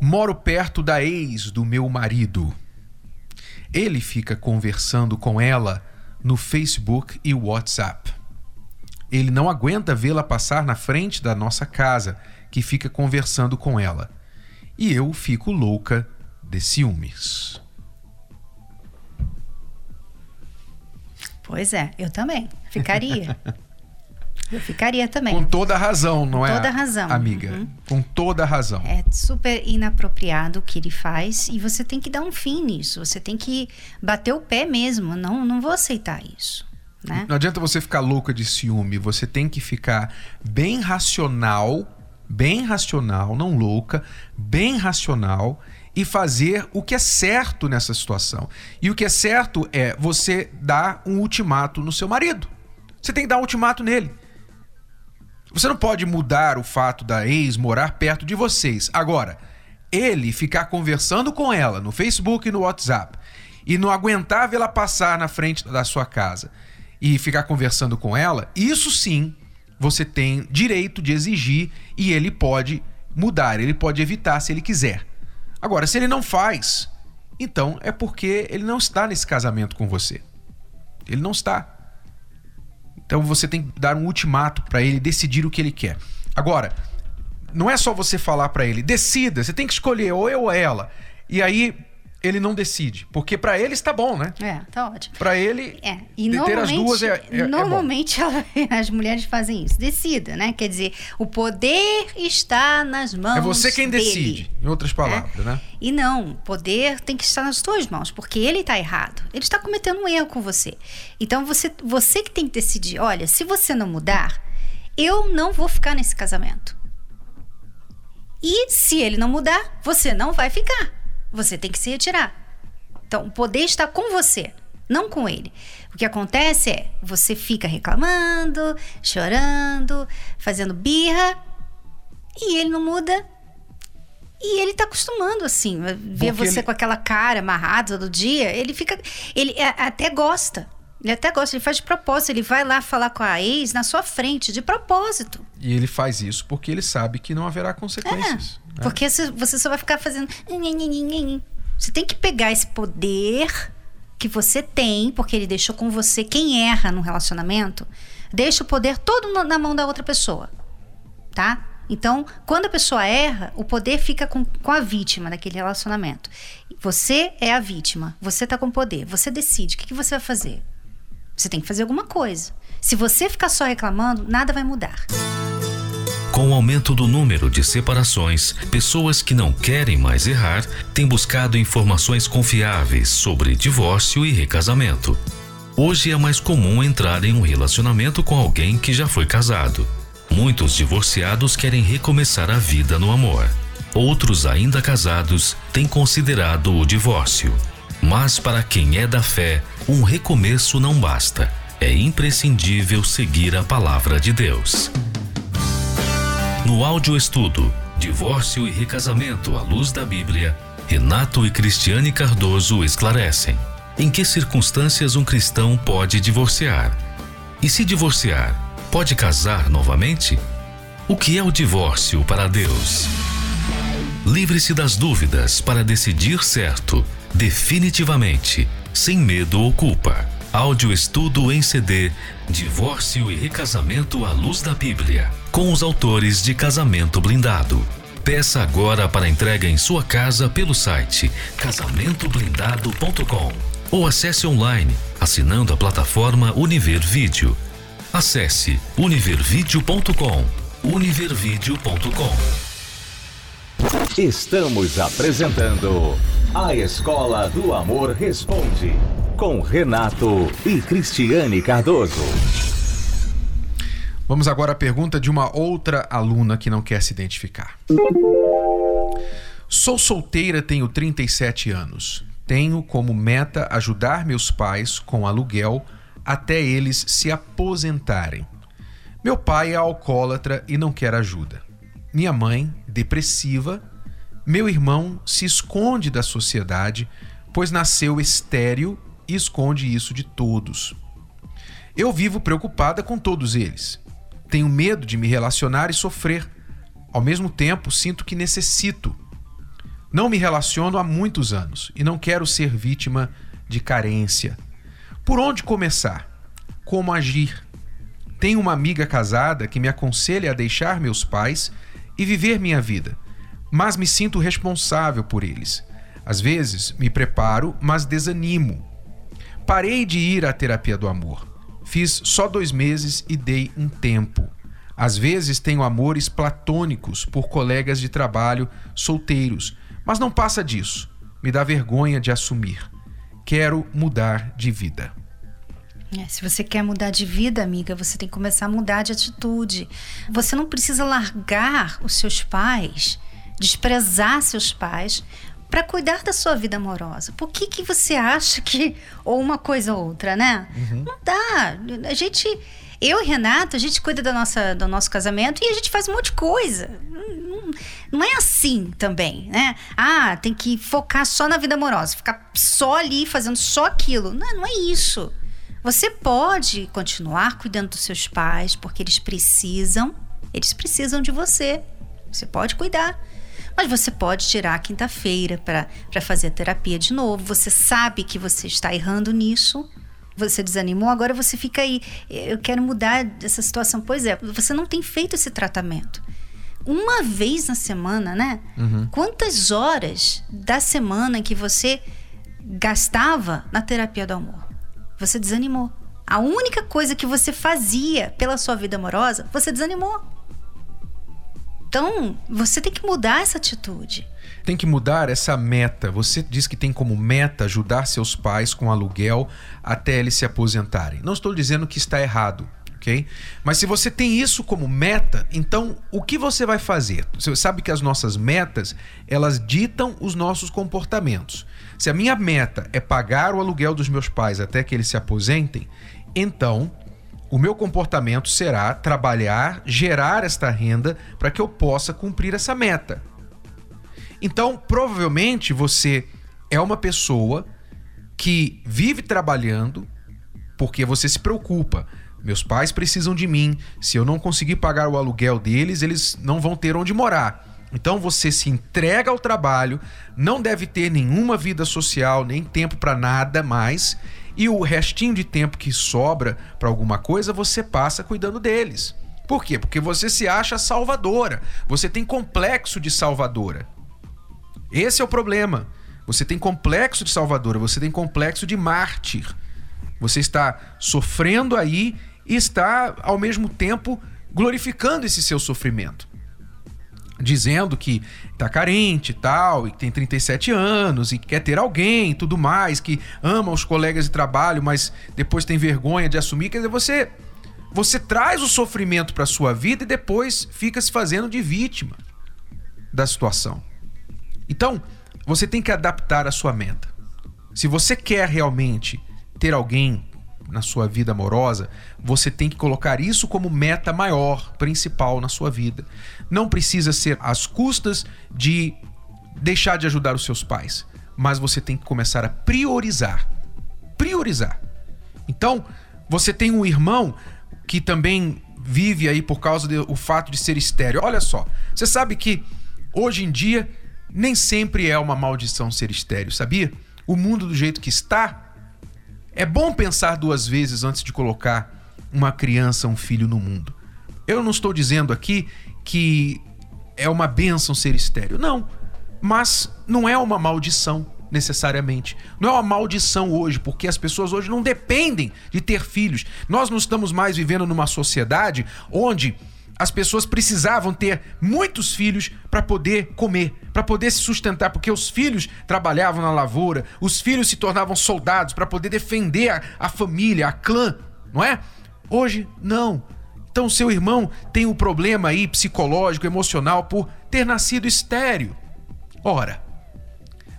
Moro perto da ex do meu marido. Ele fica conversando com ela no Facebook e WhatsApp. Ele não aguenta vê-la passar na frente da nossa casa, que fica conversando com ela. E eu fico louca de ciúmes. Pois é, eu também. Ficaria. Eu ficaria também. Com toda razão, não Com é? toda razão. Amiga, Uhum. com toda razão. É super inapropriado o que ele faz e você tem que dar um fim nisso. Você tem que bater o pé mesmo. Não, não vou aceitar isso. Né? Não adianta você ficar louca de ciúme, você tem que ficar bem racional, bem racional, não louca, bem racional e fazer o que é certo nessa situação. E o que é certo é você dar um ultimato no seu marido. Você tem que dar um ultimato nele. Você não pode mudar o fato da ex morar perto de vocês. Agora, ele ficar conversando com ela no Facebook e no WhatsApp e não aguentar vê-la passar na frente da sua casa e ficar conversando com ela, isso sim você tem direito de exigir e ele pode mudar, ele pode evitar se ele quiser. Agora, se ele não faz, então é porque ele não está nesse casamento com você. Ele não está. Então você tem que dar um ultimato para ele decidir o que ele quer. Agora, não é só você falar para ele, decida, você tem que escolher ou eu ou ela. E aí ele não decide, porque para ele está bom, né? É, tá ótimo. Para ele É, e ter normalmente, as duas é, é, é normalmente ela- as mulheres fazem isso. Decida, né? Quer dizer, o poder está nas mãos É você quem dele. decide, em outras palavras, né? E não, o poder tem que estar nas tuas mãos, porque ele está errado. Ele está cometendo um erro com você. Então você, você que tem que decidir, olha, se você não mudar, eu não vou ficar nesse casamento. E se ele não mudar, você não vai ficar. Você tem que se retirar. Então, o poder está com você, não com ele. O que acontece é, você fica reclamando, chorando, fazendo birra, e ele não muda. E ele tá acostumando, assim, ver Porque você ele- com aquela cara amarrada todo dia. Ele fica. Ele a- até gosta. Ele até gosta, ele faz de propósito. Ele vai lá falar com a ex na sua frente, de propósito. E ele faz isso porque ele sabe que não haverá consequências. né? Porque você só vai ficar fazendo. Você tem que pegar esse poder que você tem, porque ele deixou com você. Quem erra no relacionamento, deixa o poder todo na mão da outra pessoa. Tá? Então, quando a pessoa erra, o poder fica com, com a vítima daquele relacionamento. Você é a vítima, você tá com poder, você decide o que, que você vai fazer. Você tem que fazer alguma coisa. Se você ficar só reclamando, nada vai mudar. Com o aumento do número de separações, pessoas que não querem mais errar têm buscado informações confiáveis sobre divórcio e recasamento. Hoje é mais comum entrar em um relacionamento com alguém que já foi casado. Muitos divorciados querem recomeçar a vida no amor. Outros, ainda casados, têm considerado o divórcio. Mas para quem é da fé, um recomeço não basta. É imprescindível seguir a palavra de Deus. No áudio estudo Divórcio e Recasamento à Luz da Bíblia, Renato e Cristiane Cardoso esclarecem em que circunstâncias um cristão pode divorciar. E se divorciar, pode casar novamente? O que é o divórcio para Deus? Livre-se das dúvidas para decidir certo, definitivamente, sem medo ou culpa. Áudio estudo em CD Divórcio e Recasamento à Luz da Bíblia, com os autores de Casamento Blindado. Peça agora para entrega em sua casa pelo site casamentoblindado.com ou acesse online assinando a plataforma Univer Vídeo. Acesse univervideo.com. univervideo.com. Estamos apresentando A Escola do Amor Responde, com Renato e Cristiane Cardoso. Vamos agora à pergunta de uma outra aluna que não quer se identificar. Sou solteira, tenho 37 anos. Tenho como meta ajudar meus pais com aluguel até eles se aposentarem. Meu pai é alcoólatra e não quer ajuda. Minha mãe, depressiva. Meu irmão se esconde da sociedade, pois nasceu estéril e esconde isso de todos. Eu vivo preocupada com todos eles. Tenho medo de me relacionar e sofrer. Ao mesmo tempo, sinto que necessito. Não me relaciono há muitos anos e não quero ser vítima de carência. Por onde começar? Como agir? Tenho uma amiga casada que me aconselha a deixar meus pais e viver minha vida, mas me sinto responsável por eles. Às vezes me preparo, mas desanimo. Parei de ir à terapia do amor. Fiz só dois meses e dei um tempo. Às vezes tenho amores platônicos por colegas de trabalho solteiros, mas não passa disso. Me dá vergonha de assumir. Quero mudar de vida. É, se você quer mudar de vida, amiga, você tem que começar a mudar de atitude. Você não precisa largar os seus pais, desprezar seus pais para cuidar da sua vida amorosa. Por que, que você acha que ou uma coisa ou outra, né? Uhum. Não dá. A gente eu e Renato, a gente cuida da nossa, do nosso casamento e a gente faz um monte de coisa. Não, não é assim também, né? Ah, tem que focar só na vida amorosa, ficar só ali fazendo só aquilo. Não, não é isso. Você pode continuar cuidando dos seus pais, porque eles precisam, eles precisam de você. Você pode cuidar. Mas você pode tirar a quinta-feira para fazer a terapia de novo. Você sabe que você está errando nisso. Você desanimou, agora você fica aí. Eu quero mudar essa situação. Pois é, você não tem feito esse tratamento. Uma vez na semana, né? Uhum. Quantas horas da semana que você gastava na terapia do amor? Você desanimou. A única coisa que você fazia pela sua vida amorosa, você desanimou. Então, você tem que mudar essa atitude. Tem que mudar essa meta. Você diz que tem como meta ajudar seus pais com aluguel até eles se aposentarem. Não estou dizendo que está errado, ok? Mas se você tem isso como meta, então o que você vai fazer? Você sabe que as nossas metas, elas ditam os nossos comportamentos. Se a minha meta é pagar o aluguel dos meus pais até que eles se aposentem, então o meu comportamento será trabalhar, gerar esta renda para que eu possa cumprir essa meta. Então, provavelmente você é uma pessoa que vive trabalhando porque você se preocupa. Meus pais precisam de mim. Se eu não conseguir pagar o aluguel deles, eles não vão ter onde morar. Então você se entrega ao trabalho, não deve ter nenhuma vida social, nem tempo para nada mais, e o restinho de tempo que sobra para alguma coisa você passa cuidando deles. Por quê? Porque você se acha salvadora. Você tem complexo de salvadora. Esse é o problema. Você tem complexo de salvadora, você tem complexo de mártir. Você está sofrendo aí e está ao mesmo tempo glorificando esse seu sofrimento dizendo que tá carente e tal, e que tem 37 anos e quer ter alguém e tudo mais, que ama os colegas de trabalho, mas depois tem vergonha de assumir, quer dizer, você você traz o sofrimento para sua vida e depois fica se fazendo de vítima da situação. Então, você tem que adaptar a sua meta. Se você quer realmente ter alguém na sua vida amorosa, você tem que colocar isso como meta maior, principal na sua vida. Não precisa ser às custas de deixar de ajudar os seus pais, mas você tem que começar a priorizar. Priorizar. Então, você tem um irmão que também vive aí por causa do fato de ser estéreo. Olha só, você sabe que hoje em dia nem sempre é uma maldição ser estéreo, sabia? O mundo do jeito que está, é bom pensar duas vezes antes de colocar uma criança, um filho no mundo. Eu não estou dizendo aqui que é uma bênção ser estéreo. Não. Mas não é uma maldição, necessariamente. Não é uma maldição hoje, porque as pessoas hoje não dependem de ter filhos. Nós não estamos mais vivendo numa sociedade onde as pessoas precisavam ter muitos filhos para poder comer, para poder se sustentar, porque os filhos trabalhavam na lavoura, os filhos se tornavam soldados para poder defender a, a, família, a clã, não é? Hoje, não. Então, seu irmão tem um problema aí psicológico, emocional, por ter nascido estéreo. Ora,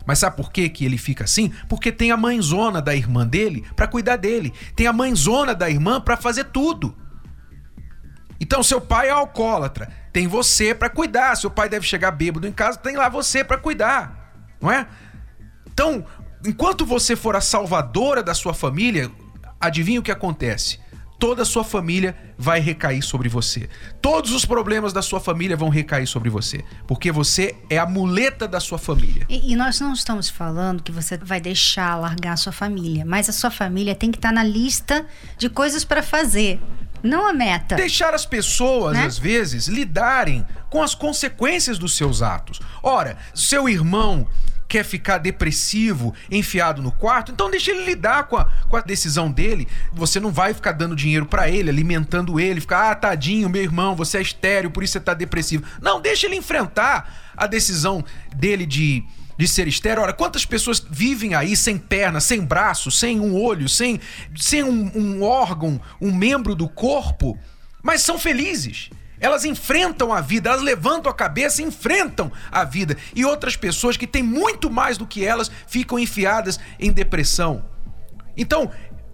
mas sabe por que, que ele fica assim? Porque tem a mãezona da irmã dele para cuidar dele. Tem a mãezona da irmã para fazer tudo. Então seu pai é alcoólatra, tem você para cuidar. Seu pai deve chegar bêbado em casa, tem lá você para cuidar, não é? Então, enquanto você for a salvadora da sua família, adivinha o que acontece? toda a sua família vai recair sobre você. Todos os problemas da sua família vão recair sobre você, porque você é a muleta da sua família. E, e nós não estamos falando que você vai deixar largar a sua família, mas a sua família tem que estar na lista de coisas para fazer. Não a meta. Deixar as pessoas, né? às vezes, lidarem com as consequências dos seus atos. Ora, seu irmão quer ficar depressivo, enfiado no quarto, então deixa ele lidar com a, com a decisão dele. Você não vai ficar dando dinheiro para ele, alimentando ele, ficar, ah, tadinho, meu irmão, você é estéreo, por isso você tá depressivo. Não, deixa ele enfrentar a decisão dele de, de ser estéreo. Ora, quantas pessoas vivem aí sem perna, sem braço, sem um olho, sem, sem um, um órgão, um membro do corpo, mas são felizes? Elas enfrentam a vida, elas levantam a cabeça e enfrentam a vida. E outras pessoas que têm muito mais do que elas ficam enfiadas em depressão. Então,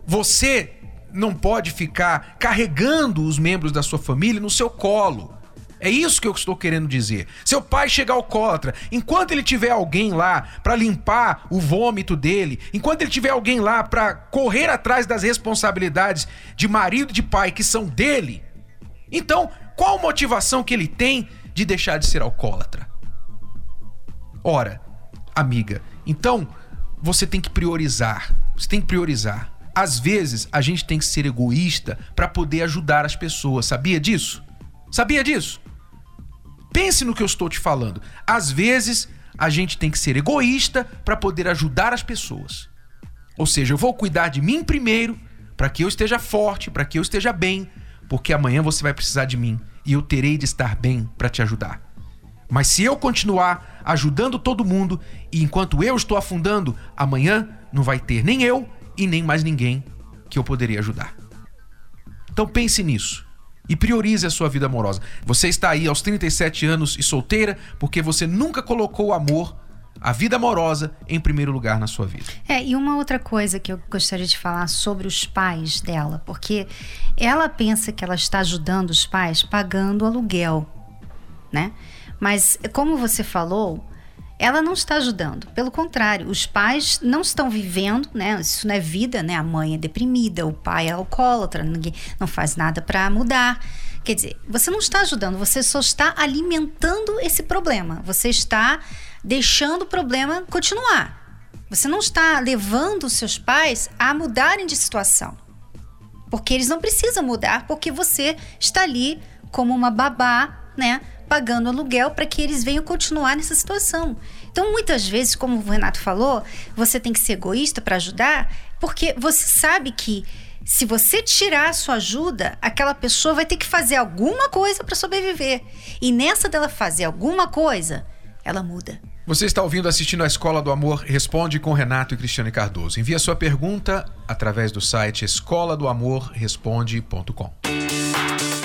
você não pode ficar carregando os membros da sua família no seu colo. É isso que eu estou querendo dizer. Seu pai chega alcoólatra, enquanto ele tiver alguém lá para limpar o vômito dele, enquanto ele tiver alguém lá para correr atrás das responsabilidades de marido e de pai que são dele, então qual motivação que ele tem de deixar de ser alcoólatra? Ora, amiga, então você tem que priorizar. Você tem que priorizar. Às vezes a gente tem que ser egoísta para poder ajudar as pessoas. Sabia disso? Sabia disso? Pense no que eu estou te falando. Às vezes a gente tem que ser egoísta para poder ajudar as pessoas. Ou seja, eu vou cuidar de mim primeiro, para que eu esteja forte, para que eu esteja bem, porque amanhã você vai precisar de mim e eu terei de estar bem para te ajudar. Mas se eu continuar ajudando todo mundo e enquanto eu estou afundando, amanhã não vai ter nem eu e nem mais ninguém que eu poderia ajudar. Então pense nisso e priorize a sua vida amorosa. Você está aí aos 37 anos e solteira porque você nunca colocou o amor, a vida amorosa, em primeiro lugar na sua vida. É, e uma outra coisa que eu gostaria de falar sobre os pais dela, porque ela pensa que ela está ajudando os pais pagando aluguel, né? Mas como você falou, ela não está ajudando. Pelo contrário, os pais não estão vivendo, né? Isso não é vida, né? A mãe é deprimida, o pai é alcoólatra, ninguém não faz nada para mudar. Quer dizer, você não está ajudando, você só está alimentando esse problema. Você está deixando o problema continuar. Você não está levando os seus pais a mudarem de situação. Porque eles não precisam mudar, porque você está ali como uma babá, né? Pagando aluguel para que eles venham continuar nessa situação. Então, muitas vezes, como o Renato falou, você tem que ser egoísta para ajudar, porque você sabe que se você tirar a sua ajuda, aquela pessoa vai ter que fazer alguma coisa para sobreviver. E nessa dela fazer alguma coisa, ela muda. Você está ouvindo assistindo a Escola do Amor Responde com Renato e Cristiane Cardoso. Envie a sua pergunta através do site escola do amor responde.com.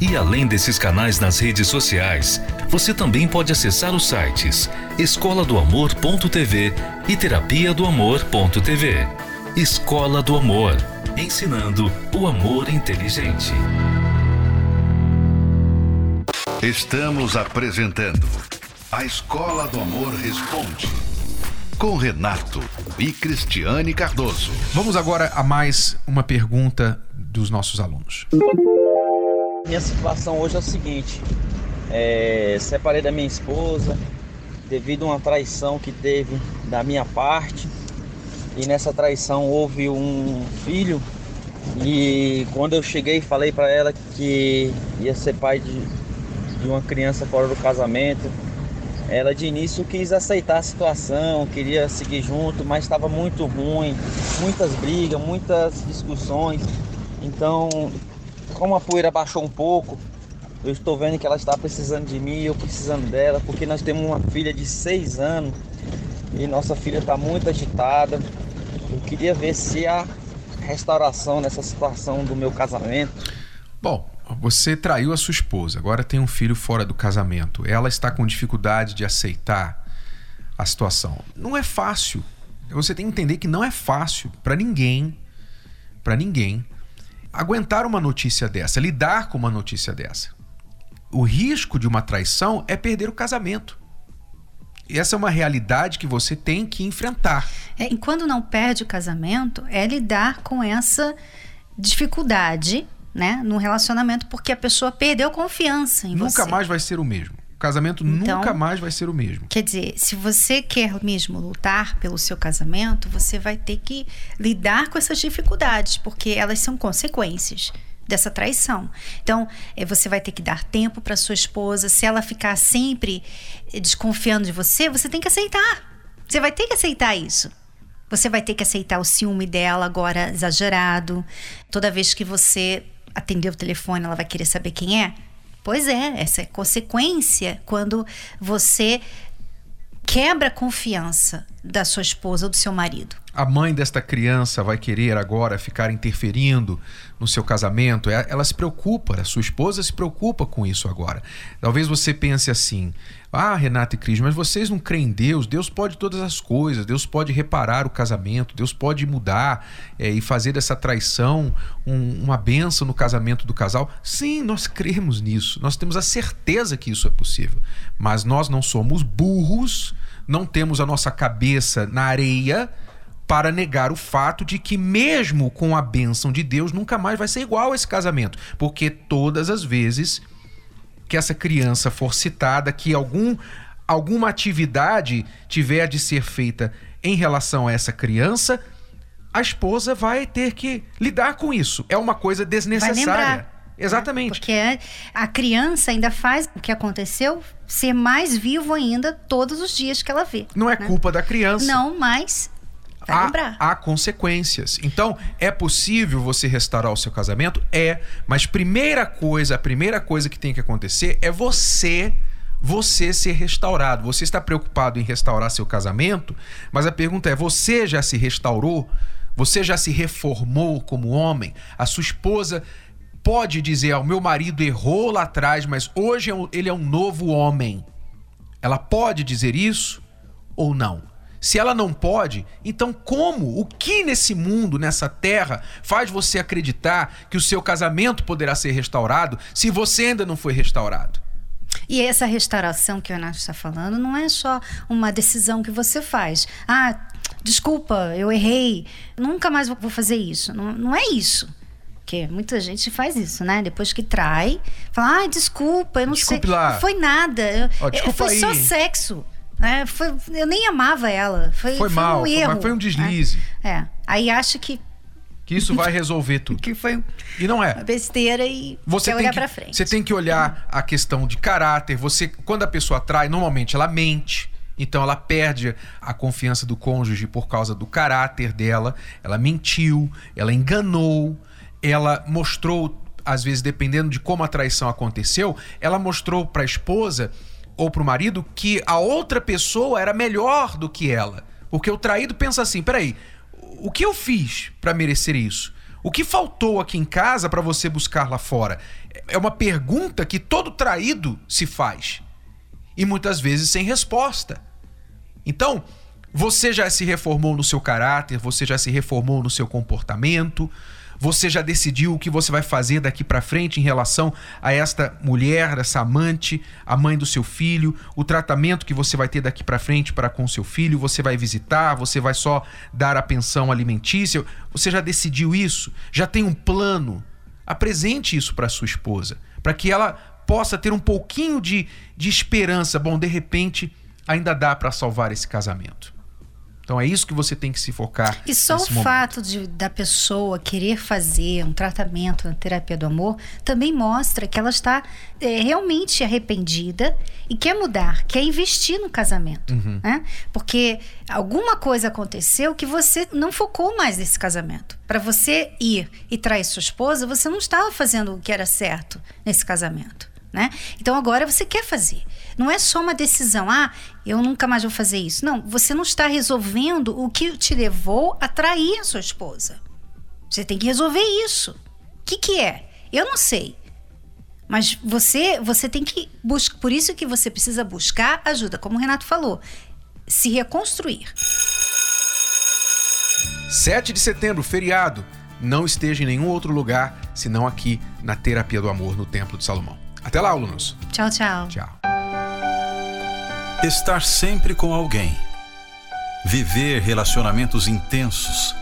E além desses canais nas redes sociais, você também pode acessar os sites escola do amor.tv e terapia do amor.tv. Escola do Amor, ensinando o amor inteligente. Estamos apresentando a Escola do Amor Responde com Renato e Cristiane Cardoso. Vamos agora a mais uma pergunta dos nossos alunos. Minha situação hoje é o seguinte: é, separei da minha esposa devido a uma traição que teve da minha parte. E nessa traição houve um filho. E quando eu cheguei falei para ela que ia ser pai de, de uma criança fora do casamento, ela de início quis aceitar a situação, queria seguir junto, mas estava muito ruim, muitas brigas, muitas discussões. Então, como a poeira baixou um pouco, eu estou vendo que ela está precisando de mim, eu precisando dela, porque nós temos uma filha de seis anos e nossa filha está muito agitada. Eu queria ver se há restauração nessa situação do meu casamento. Bom, você traiu a sua esposa, agora tem um filho fora do casamento. Ela está com dificuldade de aceitar a situação. Não é fácil. Você tem que entender que não é fácil para ninguém, para ninguém, aguentar uma notícia dessa, lidar com uma notícia dessa. O risco de uma traição é perder o casamento. E essa é uma realidade que você tem que enfrentar. É, e quando não perde o casamento, é lidar com essa dificuldade né, no relacionamento porque a pessoa perdeu confiança em nunca você. Nunca mais vai ser o mesmo. O casamento então, nunca mais vai ser o mesmo. Quer dizer, se você quer mesmo lutar pelo seu casamento, você vai ter que lidar com essas dificuldades, porque elas são consequências dessa traição. Então, eh, você vai ter que dar tempo para sua esposa. Se ela ficar sempre eh, desconfiando de você, você tem que aceitar. Você vai ter que aceitar isso. Você vai ter que aceitar o ciúme dela agora exagerado. Toda vez que você atender o telefone, ela vai querer saber quem é? Pois é, essa é consequência quando você quebra a confiança da sua esposa ou do seu marido. A mãe desta criança vai querer agora ficar interferindo no seu casamento? É, ela se preocupa, a sua esposa se preocupa com isso agora. Talvez você pense assim: ah, Renata e Cris, mas vocês não creem em Deus? Deus pode todas as coisas, Deus pode reparar o casamento, Deus pode mudar é, e fazer dessa traição um, uma benção no casamento do casal. Sim, nós cremos nisso, nós temos a certeza que isso é possível, mas nós não somos burros, não temos a nossa cabeça na areia para negar o fato de que, mesmo com a bênção de Deus, nunca mais vai ser igual esse casamento, porque todas as vezes que essa criança for citada, que algum, alguma atividade tiver de ser feita em relação a essa criança, a esposa vai ter que lidar com isso. É uma coisa desnecessária. Né? Exatamente. Porque a criança ainda faz o que aconteceu ser mais vivo ainda todos os dias que ela vê. Não é né? culpa da criança. Não, mas há, lembrar. há consequências. Então, é possível você restaurar o seu casamento? É. Mas primeira coisa, a primeira coisa que tem que acontecer é você você ser restaurado. Você está preocupado em restaurar seu casamento, mas a pergunta é: você já se restaurou? Você já se reformou como homem? A sua esposa pode dizer: o meu marido errou lá atrás, mas hoje é ele é um novo homem. Ela pode dizer isso ou não? Se ela não pode, então como? O que nesse mundo, nessa terra, faz você acreditar que o seu casamento poderá ser restaurado se você ainda não foi restaurado? E essa restauração que o Renato está falando não é só uma decisão que você faz. Ah, desculpa, eu errei, nunca mais vou fazer isso. Não, não é isso. Porque muita gente faz isso, né? Depois que trai, fala, ah, desculpa, eu não Desculpe sei. Lá. Não foi nada. Ó, desculpa foi aí. só sexo. É, foi, eu nem amava ela. Foi, foi, foi mal, um erro. Foi, foi um deslize. É. é. Aí acha que. Que isso vai resolver tudo. que foi e não é. uma besteira e você tem olhar que, pra frente. Você tem que olhar a questão de caráter. Você, quando a pessoa trai, normalmente ela mente. Então ela perde a confiança do cônjuge por causa do caráter dela. Ela mentiu, ela enganou, ela mostrou, às vezes, dependendo de como a traição aconteceu, ela mostrou para a esposa ou para o marido que a outra pessoa era melhor do que ela. Porque o traído pensa assim: peraí, o que eu fiz para merecer isso? O que faltou aqui em casa para você buscar lá fora? É uma pergunta que todo traído se faz. E muitas vezes sem resposta. Então, você já se reformou no seu caráter, você já se reformou no seu comportamento, Você já decidiu o que você vai fazer daqui para frente em relação a esta mulher, essa amante, a mãe do seu filho, o tratamento que você vai ter daqui para frente para com seu filho? Você vai visitar? Você vai só dar a pensão alimentícia? Você já decidiu isso? Já tem um plano? Apresente isso para sua esposa, para que ela possa ter um pouquinho de, de esperança. Bom, de repente ainda dá para salvar esse casamento. Então é isso que você tem que se focar. E só o momento. fato de, da pessoa querer fazer um tratamento na terapia do amor também mostra que ela está é, realmente arrependida e quer mudar, quer investir no casamento. Uhum. Né? Porque alguma coisa aconteceu que você não focou mais nesse casamento. Para você ir e trair sua esposa, você não estava fazendo o que era certo nesse casamento. Né? Então agora você quer fazer. Não é só uma decisão, ah, eu nunca mais vou fazer isso. Não, você não está resolvendo o que te levou a trair a sua esposa. Você tem que resolver isso. O que, que é? Eu não sei. Mas você, você tem que buscar. Por isso que você precisa buscar ajuda, como o Renato falou. Se reconstruir. 7 de setembro, feriado. Não esteja em nenhum outro lugar senão aqui na Terapia do Amor no Templo de Salomão. Até lá, alunos. Tchau, tchau. Tchau. Estar sempre com alguém. Viver relacionamentos intensos.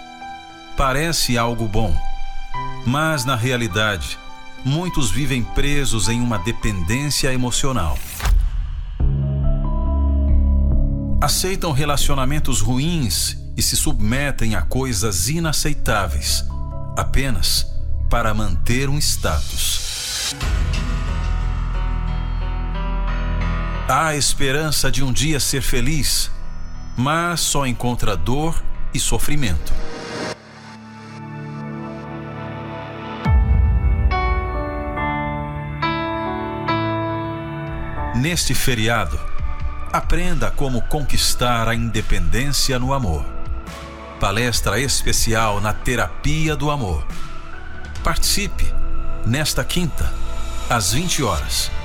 Parece algo bom, mas na realidade, muitos vivem presos em uma dependência emocional. Aceitam relacionamentos ruins e se submetem a coisas inaceitáveis apenas para manter um status. Há esperança de um dia ser feliz, mas só encontra dor e sofrimento. Neste feriado, aprenda como conquistar a independência no amor. Palestra especial na Terapia do Amor. Participe nesta quinta, às 20 horas.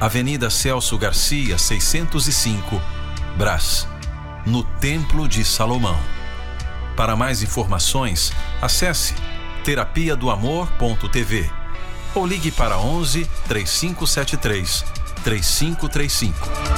Avenida Celso Garcia, 605, Brás, no Templo de Salomão. Para mais informações, acesse terapia do amor.tv ou ligue para 11 3573 3535.